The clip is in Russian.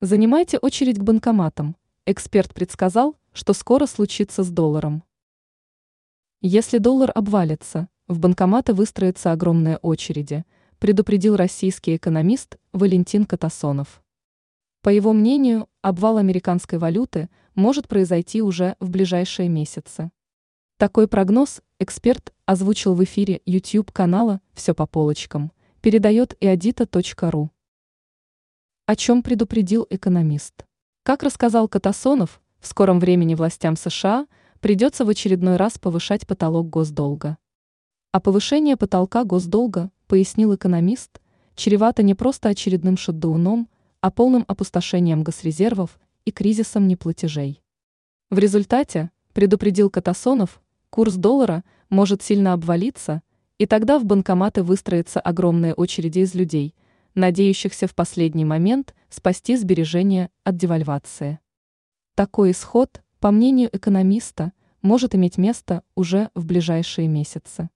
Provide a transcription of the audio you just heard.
Занимайте очередь к банкоматам. Эксперт предсказал, что скоро случится с долларом. Если доллар обвалится, в банкоматы выстроятся огромные очереди, предупредил российский экономист Валентин Катасонов. По его мнению, обвал американской валюты может произойти уже в ближайшие месяцы. Такой прогноз эксперт озвучил в эфире YouTube-канала «Все по полочкам», передает и адита.ру. О чем предупредил экономист? Как рассказал Катасонов, в скором времени властям США придется в очередной раз повышать потолок госдолга. А повышение потолка госдолга, пояснил экономист, чревато не просто очередным шатдауном, а полным опустошением госрезервов и кризисом неплатежей. В результате, предупредил Катасонов, курс доллара может сильно обвалиться, и тогда в банкоматы выстроятся огромные очереди из людей – надеющихся в последний момент спасти сбережения от девальвации. Такой исход, по мнению экономиста, может иметь место уже в ближайшие месяцы.